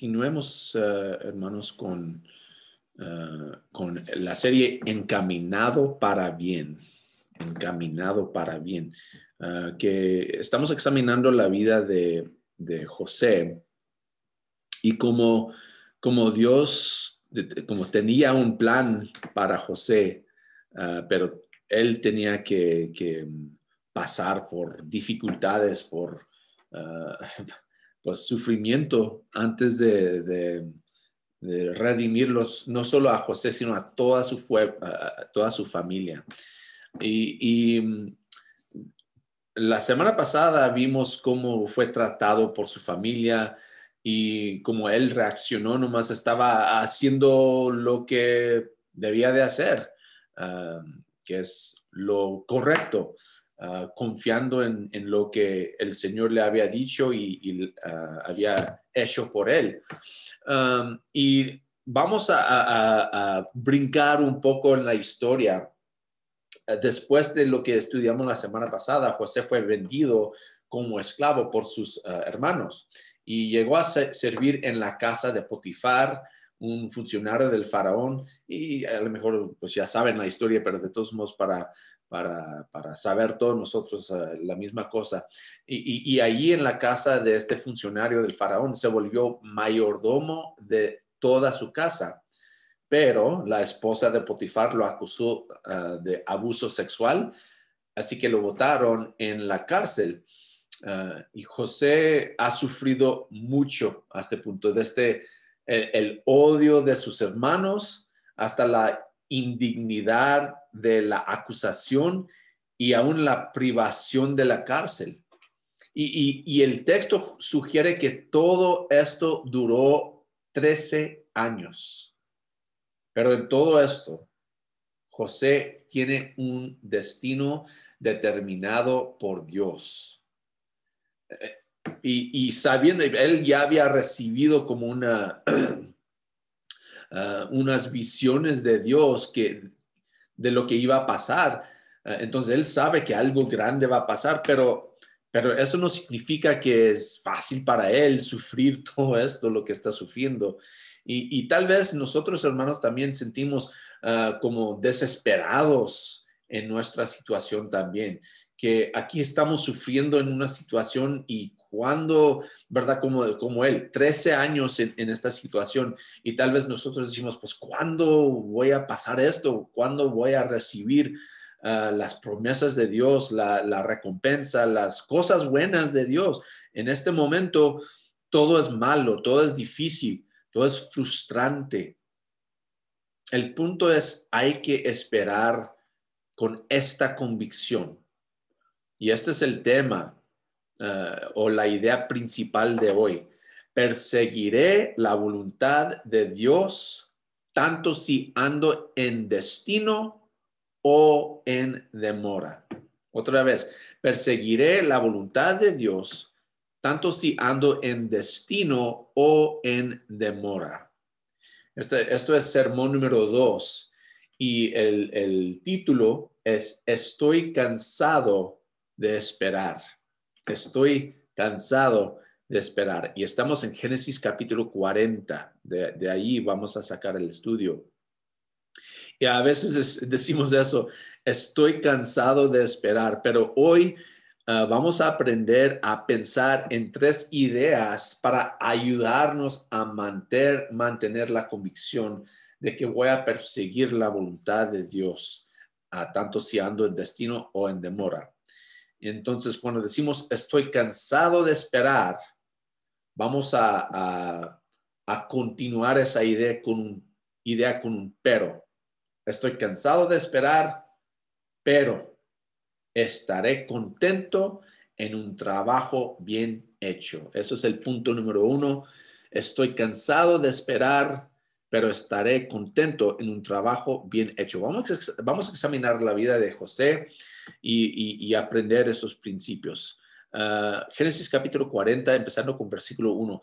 continuemos, eh, hermanos, con, eh, con la serie Encaminado para Bien. Encaminado para Bien. Eh, que estamos examinando la vida de, de José y como, como Dios, como tenía un plan para José, pero él tenía que, que, pasar por dificultades, por pues, sufrimiento antes de, redimirlos, no solo a José, sino a toda su, toda su familia. Y, mm, la semana pasada vimos cómo fue tratado por su familia y cómo él reaccionó, nomás estaba haciendo lo que debía de hacer, ah, que es lo correcto. Ah, confiando en, lo que el Señor le había dicho y, ah, había hecho por él. y vamos a, brincar un poco en la historia. Después de lo que estudiamos la semana pasada, José fue vendido como esclavo por sus ah, hermanos y llegó a servir en la casa de Potifar, un funcionario del faraón y a lo mejor pues ya saben la historia, pero de todos modos para para, saber todos nosotros eh, la misma cosa. Y, y, allí en la casa de este funcionario del faraón se volvió mayordomo de toda su casa. Pero la esposa de Potifar lo acusó eh, de abuso sexual, así que lo botaron en la cárcel. Eh, y José ha sufrido mucho a este punto, desde el odio de sus hermanos hasta la indignidad de la acusación y aún la privación de la cárcel. Y, el texto sugiere que todo esto duró 13 años. Pero en todo esto, José tiene un destino determinado por Dios. Eh, y, y, sabiendo, él ya había recibido como una, ah, unas visiones de Dios que de lo que iba a pasar. Eh, entonces él sabe que algo grande va a pasar, pero, pero eso no significa que es fácil para él sufrir todo esto, lo que está sufriendo. Y, tal vez nosotros, hermanos, también sentimos ah, como desesperados en nuestra situación también, que aquí estamos sufriendo en una situación y cuando, ¿verdad? Como, como él, 13 años en, esta situación y tal vez nosotros decimos, pues, ¿cuándo voy a pasar esto? ¿Cuándo voy a recibir ah, las promesas de Dios, la recompensa, las cosas buenas de Dios? En este momento todo es malo, todo es difícil, todo es frustrante. El punto es, hay que esperar con esta convicción. Y este es el tema eh, o la idea principal de hoy. Perseguiré la voluntad de Dios tanto si ando en destino o en demora. Otra vez, perseguiré la voluntad de Dios tanto si ando en destino o en demora. Este, esto es sermón número dos y el, el título es Estoy cansado de esperar. Estoy cansado de esperar. Y estamos en Génesis capítulo 40. De, ahí vamos a sacar el estudio. Y a veces decimos eso, estoy cansado de esperar, pero hoy ah, vamos a aprender a pensar en tres ideas para ayudarnos a mantener, mantener la convicción de que voy a perseguir la voluntad de Dios, tanto si ando en destino o en demora. Entonces, cuando decimos estoy cansado de esperar, vamos a, continuar esa idea con un, idea con un pero. Estoy cansado de esperar, pero estaré contento en un trabajo bien hecho. Eso es el punto número uno. Estoy cansado de esperar, pero estaré contento en un trabajo bien hecho. Vamos a, examinar la vida de José y, aprender estos principios. Ah, Génesis capítulo 40, empezando con versículo 1.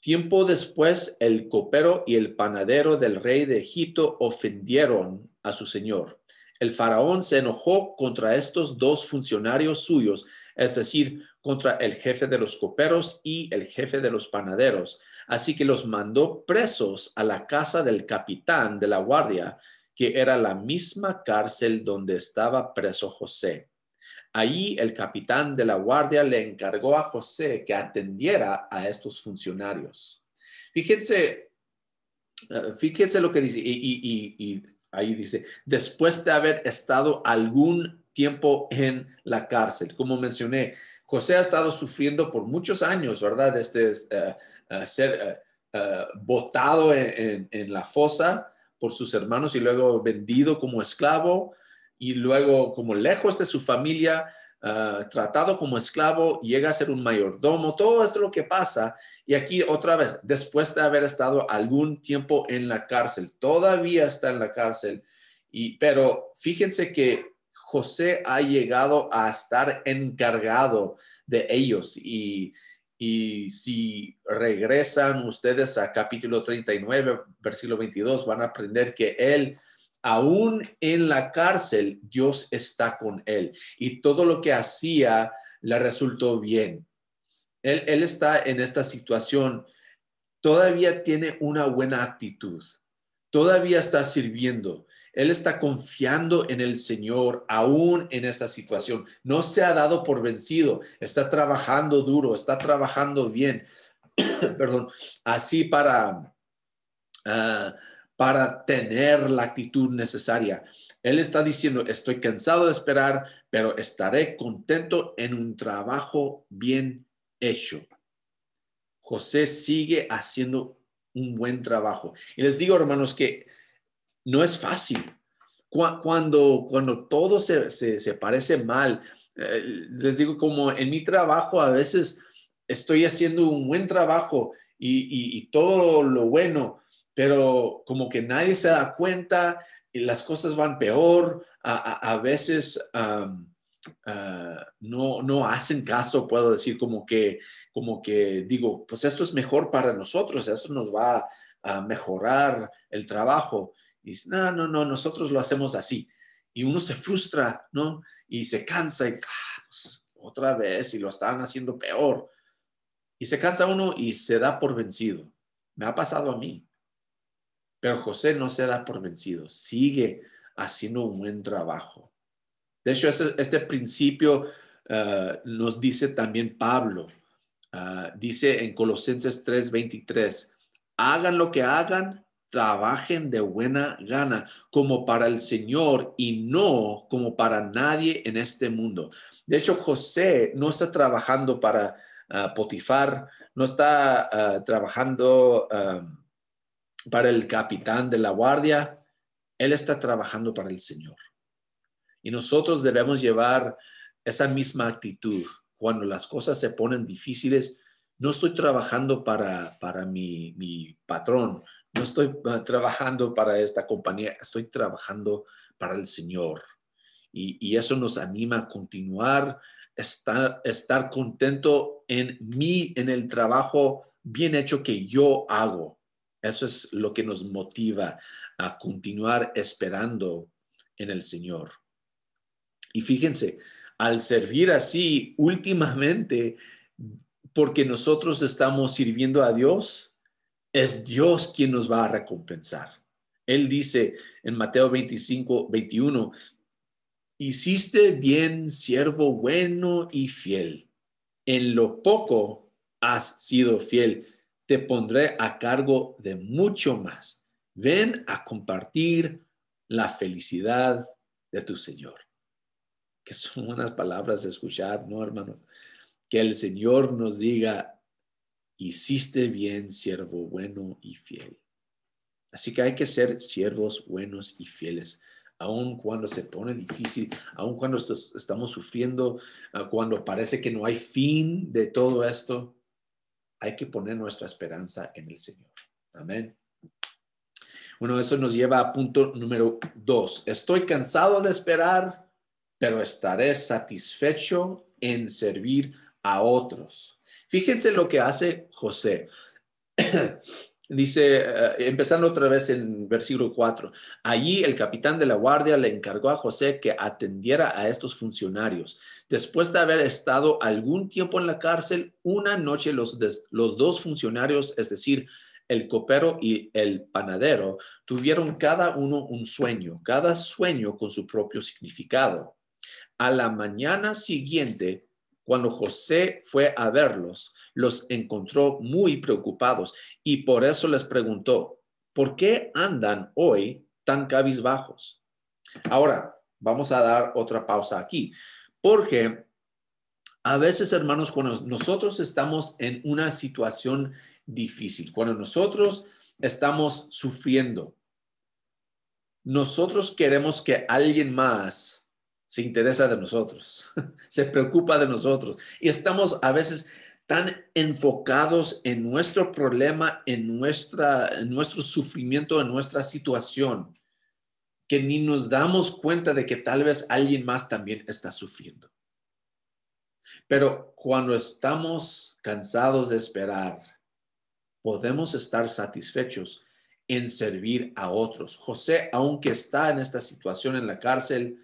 Tiempo después, el copero y el panadero del rey de Egipto ofendieron a su señor. El faraón se enojó contra estos dos funcionarios suyos es decir, contra el jefe de los coperos y el jefe de los panaderos. Así que los mandó presos a la casa del capitán de la guardia, que era la misma cárcel donde estaba preso José. Allí el capitán de la guardia le encargó a José que atendiera a estos funcionarios. Fíjense, eh, fíjense lo que dice, y, ahí dice, después de haber estado algún tiempo en la cárcel, como mencioné, José ha estado sufriendo por muchos años, ¿verdad? Este, uh, ser botado en, la fosa por sus hermanos y luego vendido como esclavo y luego como lejos de su familia, tratado como esclavo, llega a ser un mayordomo, todo esto es lo que pasa. Y aquí otra vez, después de haber estado algún tiempo en la cárcel, todavía está en la cárcel, y, pero fíjense que José ha llegado a estar encargado de ellos. Y, y si regresan ustedes a capítulo 39, versículo 22, van a aprender que él aún en la cárcel, Dios está con él. Y todo lo que hacía le resultó bien. Él, él está en esta situación, todavía tiene una buena actitud, todavía está sirviendo, él está confiando en el Señor aún en esta situación. No se ha dado por vencido, está trabajando duro, está trabajando bien. Perdón, así para... Ah, para tener la actitud necesaria. Él está diciendo, estoy cansado de esperar, pero estaré contento en un trabajo bien hecho. José sigue haciendo un buen trabajo. Y les digo, hermanos, que no es fácil. Cuando, cuando todo se, se, parece mal, eh, les digo, como en mi trabajo a veces estoy haciendo un buen trabajo y, y todo lo bueno, pero como que nadie se da cuenta y las cosas van peor, a, veces ah, no, no hacen caso, puedo decir, como que, como que digo, pues esto es mejor para nosotros, esto nos va a mejorar el trabajo. Dice, no, no, no, nosotros lo hacemos así. Y uno se frustra, ¿no? Y se cansa y ah, pues, otra vez y lo están haciendo peor. Y se cansa uno y se da por vencido. Me ha pasado a mí. Pero José no se da por vencido, sigue haciendo un buen trabajo. De hecho, este, principio ah, nos dice también Pablo. Ah, dice en Colosenses 3:23, hagan lo que hagan, trabajen de buena gana, como para el Señor y no como para nadie en este mundo. De hecho, José no está trabajando para ah, Potifar, no está trabajando para el capitán de la guardia, él está trabajando para el Señor. Y nosotros debemos llevar esa misma actitud. Cuando las cosas se ponen difíciles, no estoy trabajando para, para mi, mi patrón, no estoy trabajando para esta compañía, estoy trabajando para el Señor. Y, y eso nos anima a continuar, estar, estar contento en mí, en el trabajo bien hecho que yo hago eso es lo que nos motiva a continuar esperando en el Señor. Y fíjense, al servir así, últimamente, porque nosotros estamos sirviendo a Dios, es Dios quien nos va a recompensar. Él dice en Mateo 25, 21, hiciste bien, siervo bueno y fiel. En lo poco has sido fiel te pondré a cargo de mucho más. Ven a compartir la felicidad de tu Señor. Que son unas palabras de escuchar, ¿no, hermano? Que el Señor nos diga, hiciste bien, siervo bueno y fiel. Así que hay que ser siervos buenos y fieles, aun cuando se pone difícil, aun cuando estamos sufriendo, ah, cuando parece que no hay fin de todo esto hay que poner nuestra esperanza en el Señor. Amén. Bueno, eso nos lleva a punto número dos. Estoy cansado de esperar, pero estaré satisfecho en servir a otros. Fíjense lo que hace José. Dice, eh, empezando otra vez en versículo 4, allí el capitán de la guardia le encargó a José que atendiera a estos funcionarios. Después de haber estado algún tiempo en la cárcel, una noche los, los dos funcionarios, es decir, el copero y el panadero, tuvieron cada uno un sueño, cada sueño con su propio significado. A la mañana siguiente, cuando José fue a verlos, los encontró muy preocupados y por eso les preguntó, ¿por qué andan hoy tan cabizbajos? Ahora, vamos a dar otra pausa aquí, porque a veces, hermanos, cuando nosotros estamos en una situación difícil, cuando nosotros estamos sufriendo, nosotros queremos que alguien más se interesa de nosotros, se preocupa de nosotros. Y estamos a veces tan enfocados en nuestro problema, en, nuestra, en nuestro sufrimiento, en nuestra situación, que ni nos damos cuenta de que tal vez alguien más también está sufriendo. Pero cuando estamos cansados de esperar, podemos estar satisfechos en servir a otros. José, aunque está en esta situación en la cárcel,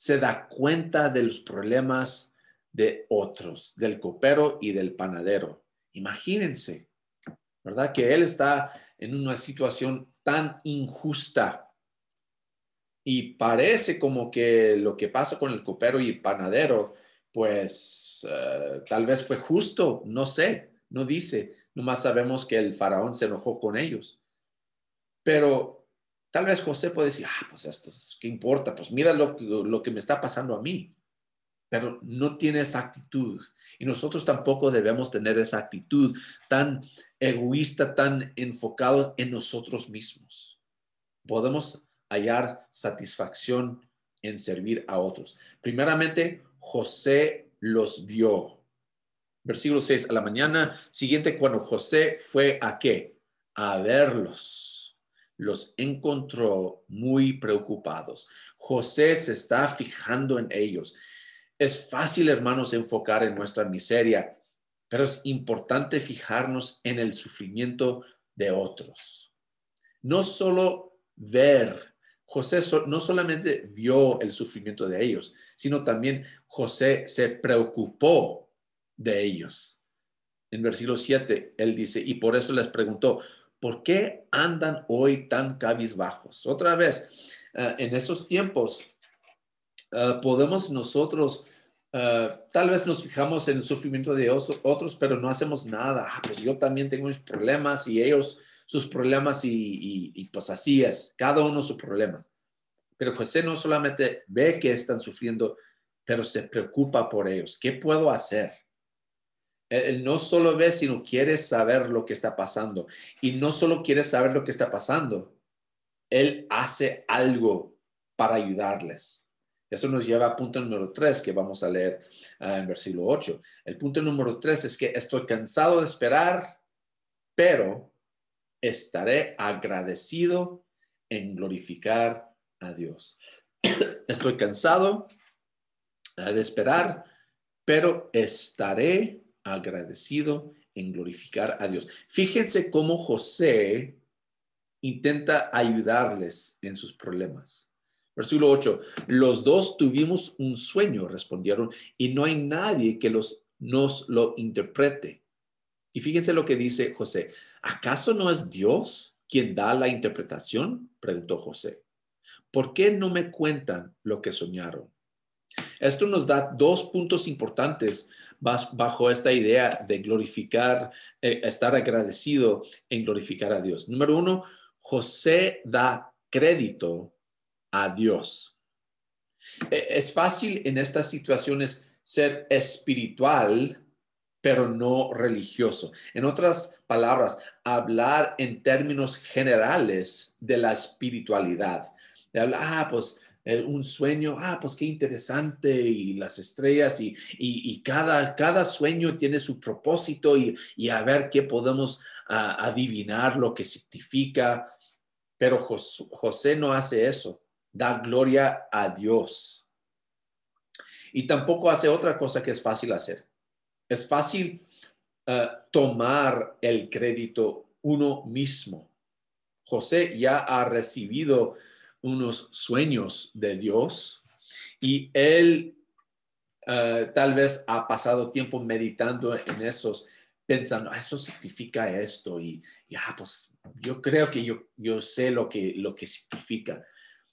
se da cuenta de los problemas de otros, del copero y del panadero. Imagínense, ¿verdad? Que él está en una situación tan injusta y parece como que lo que pasa con el copero y el panadero, pues eh, tal vez fue justo, no sé, no dice, nomás sabemos que el faraón se enojó con ellos. Pero Tal vez José puede decir, ah, pues esto, ¿qué importa? Pues mira lo, lo, que me está pasando a mí. Pero no tiene esa actitud. Y nosotros tampoco debemos tener esa actitud tan egoísta, tan enfocados en nosotros mismos. Podemos hallar satisfacción en servir a otros. Primeramente, José los vio. Versículo 6, a la mañana siguiente, cuando José fue a qué? A verlos los encontró muy preocupados. José se está fijando en ellos. Es fácil, hermanos, enfocar en nuestra miseria, pero es importante fijarnos en el sufrimiento de otros. No solo ver, José no solamente vio el sufrimiento de ellos, sino también José se preocupó de ellos. En versículo 7, él dice, y por eso les preguntó, ¿por qué andan hoy tan cabizbajos? Otra vez, eh, en esos tiempos eh, podemos nosotros, eh, tal vez nos fijamos en el sufrimiento de otros, pero no hacemos nada. Ah, pues yo también tengo mis problemas y ellos sus problemas y, y pues así es, cada uno sus problemas. Pero José no solamente ve que están sufriendo, pero se preocupa por ellos. ¿Qué puedo hacer? Él no solo ve, sino quiere saber lo que está pasando. Y no solo quiere saber lo que está pasando, él hace algo para ayudarles. Eso nos lleva a punto número tres que vamos a leer ah, en versículo 8. El punto número tres es que estoy cansado de esperar, pero estaré agradecido en glorificar a Dios. Estoy cansado ah, de esperar, pero estaré agradecido en glorificar a Dios. Fíjense cómo José intenta ayudarles en sus problemas. Versículo 8, los dos tuvimos un sueño, respondieron, y no hay nadie que los, nos lo interprete. Y fíjense lo que dice José, ¿acaso no es Dios quien da la interpretación? Preguntó José. ¿Por qué no me cuentan lo que soñaron? Esto nos da dos puntos importantes bajo esta idea de glorificar, eh, estar agradecido en glorificar a Dios. Número uno, José da crédito a Dios. E, es fácil en estas situaciones ser espiritual, pero no religioso. En otras palabras, hablar en términos generales de la espiritualidad. De ah, pues un sueño, ah, pues qué interesante, y las estrellas, y, y, cada, cada sueño tiene su propósito, y, y a ver qué podemos adivinar lo que significa. Pero José, no hace eso, da gloria a Dios. Y tampoco hace otra cosa que es fácil hacer. Es fácil eh, tomar el crédito uno mismo. José ya ha recibido unos sueños de Dios y él eh, tal vez ha pasado tiempo meditando en esos, pensando, ah, eso significa esto y ya, pues yo creo que yo, yo sé lo que, lo que significa.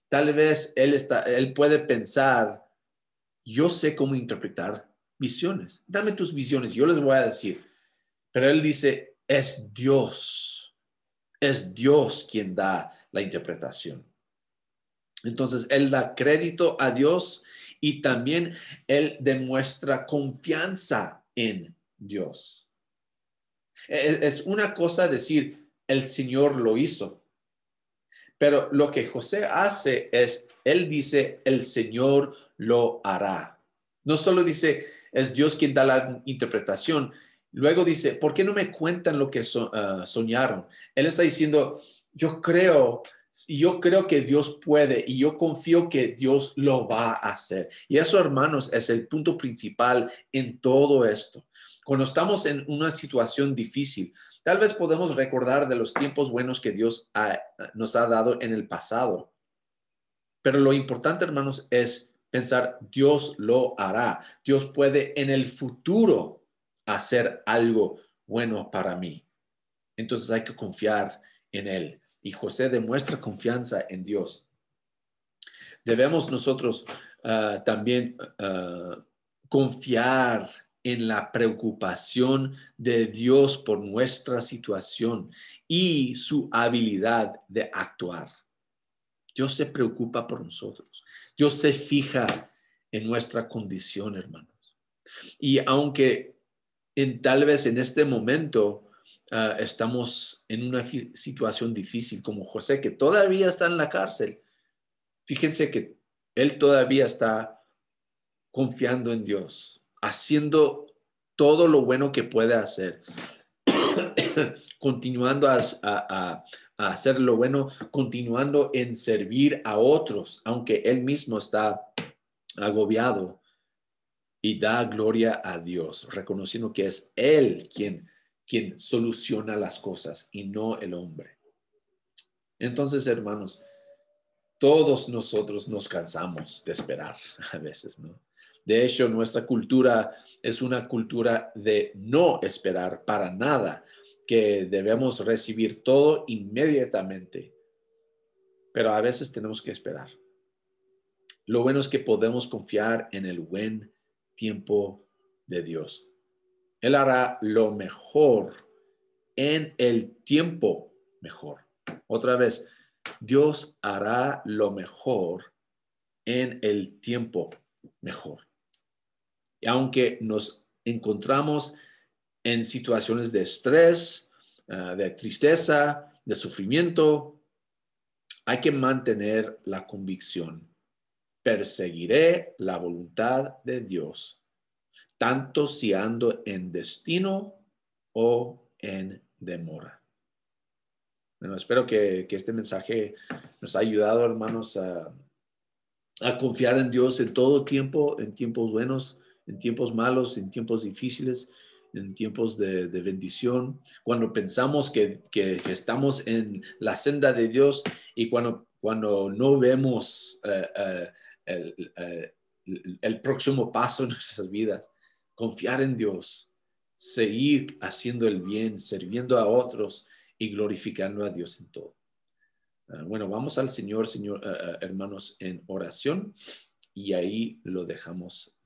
Tal vez él, está, él puede pensar, yo sé cómo interpretar visiones. Dame tus visiones, yo les voy a decir. Pero él dice, es Dios, es Dios quien da la interpretación. Entonces, él da crédito a Dios y también él demuestra confianza en Dios. E-, es una cosa decir, el Señor lo hizo, pero lo que José hace es, él dice, el Señor lo hará. No solo dice, es Dios quien da la interpretación. Luego dice, ¿por qué no me cuentan lo que ah, soñaron? Él está diciendo, yo creo yo creo que Dios puede y yo confío que Dios lo va a hacer. Y eso, hermanos, es el punto principal en todo esto. Cuando estamos en una situación difícil, tal vez podemos recordar de los tiempos buenos que Dios nos ha dado en el pasado. Pero lo importante, hermanos, es pensar, Dios lo hará. Dios puede en el futuro hacer algo bueno para mí. Entonces hay que confiar en Él y José demuestra confianza en Dios. Debemos nosotros ah, también ah, confiar en la preocupación de Dios por nuestra situación y su habilidad de actuar. Dios se preocupa por nosotros. Dios se fija en nuestra condición, hermanos. Y aunque en, tal vez en este momento Ah, estamos en una situación difícil como José, que todavía está en la cárcel. Fíjense que él todavía está confiando en Dios, haciendo todo lo bueno que puede hacer, continuando a, a, hacer lo bueno, continuando en servir a otros, aunque él mismo está agobiado y da gloria a Dios, reconociendo que es Él quien quien soluciona las cosas y no el hombre. Entonces, hermanos, todos nosotros nos cansamos de esperar a veces, ¿no? De hecho, nuestra cultura es una cultura de no esperar para nada, que debemos recibir todo inmediatamente, pero a veces tenemos que esperar. Lo bueno es que podemos confiar en el buen tiempo de Dios. Él hará lo mejor en el tiempo mejor. Otra vez, Dios hará lo mejor en el tiempo mejor. Y aunque nos encontramos en situaciones de estrés, ah, de tristeza, de sufrimiento, hay que mantener la convicción. Perseguiré la voluntad de Dios tanto si ando en destino o en demora. Bueno, espero que, este mensaje nos ha ayudado, hermanos, a, confiar en Dios en todo tiempo, en tiempos buenos, en tiempos malos, en tiempos difíciles, en tiempos de, bendición, cuando pensamos que, estamos en la senda de Dios y cuando, cuando no vemos eh, eh, eh, el próximo paso en nuestras vidas confiar en Dios, seguir haciendo el bien, sirviendo a otros y glorificando a Dios en todo. Ah, bueno, vamos al Señor, Señor, ah, hermanos, en oración y ahí lo dejamos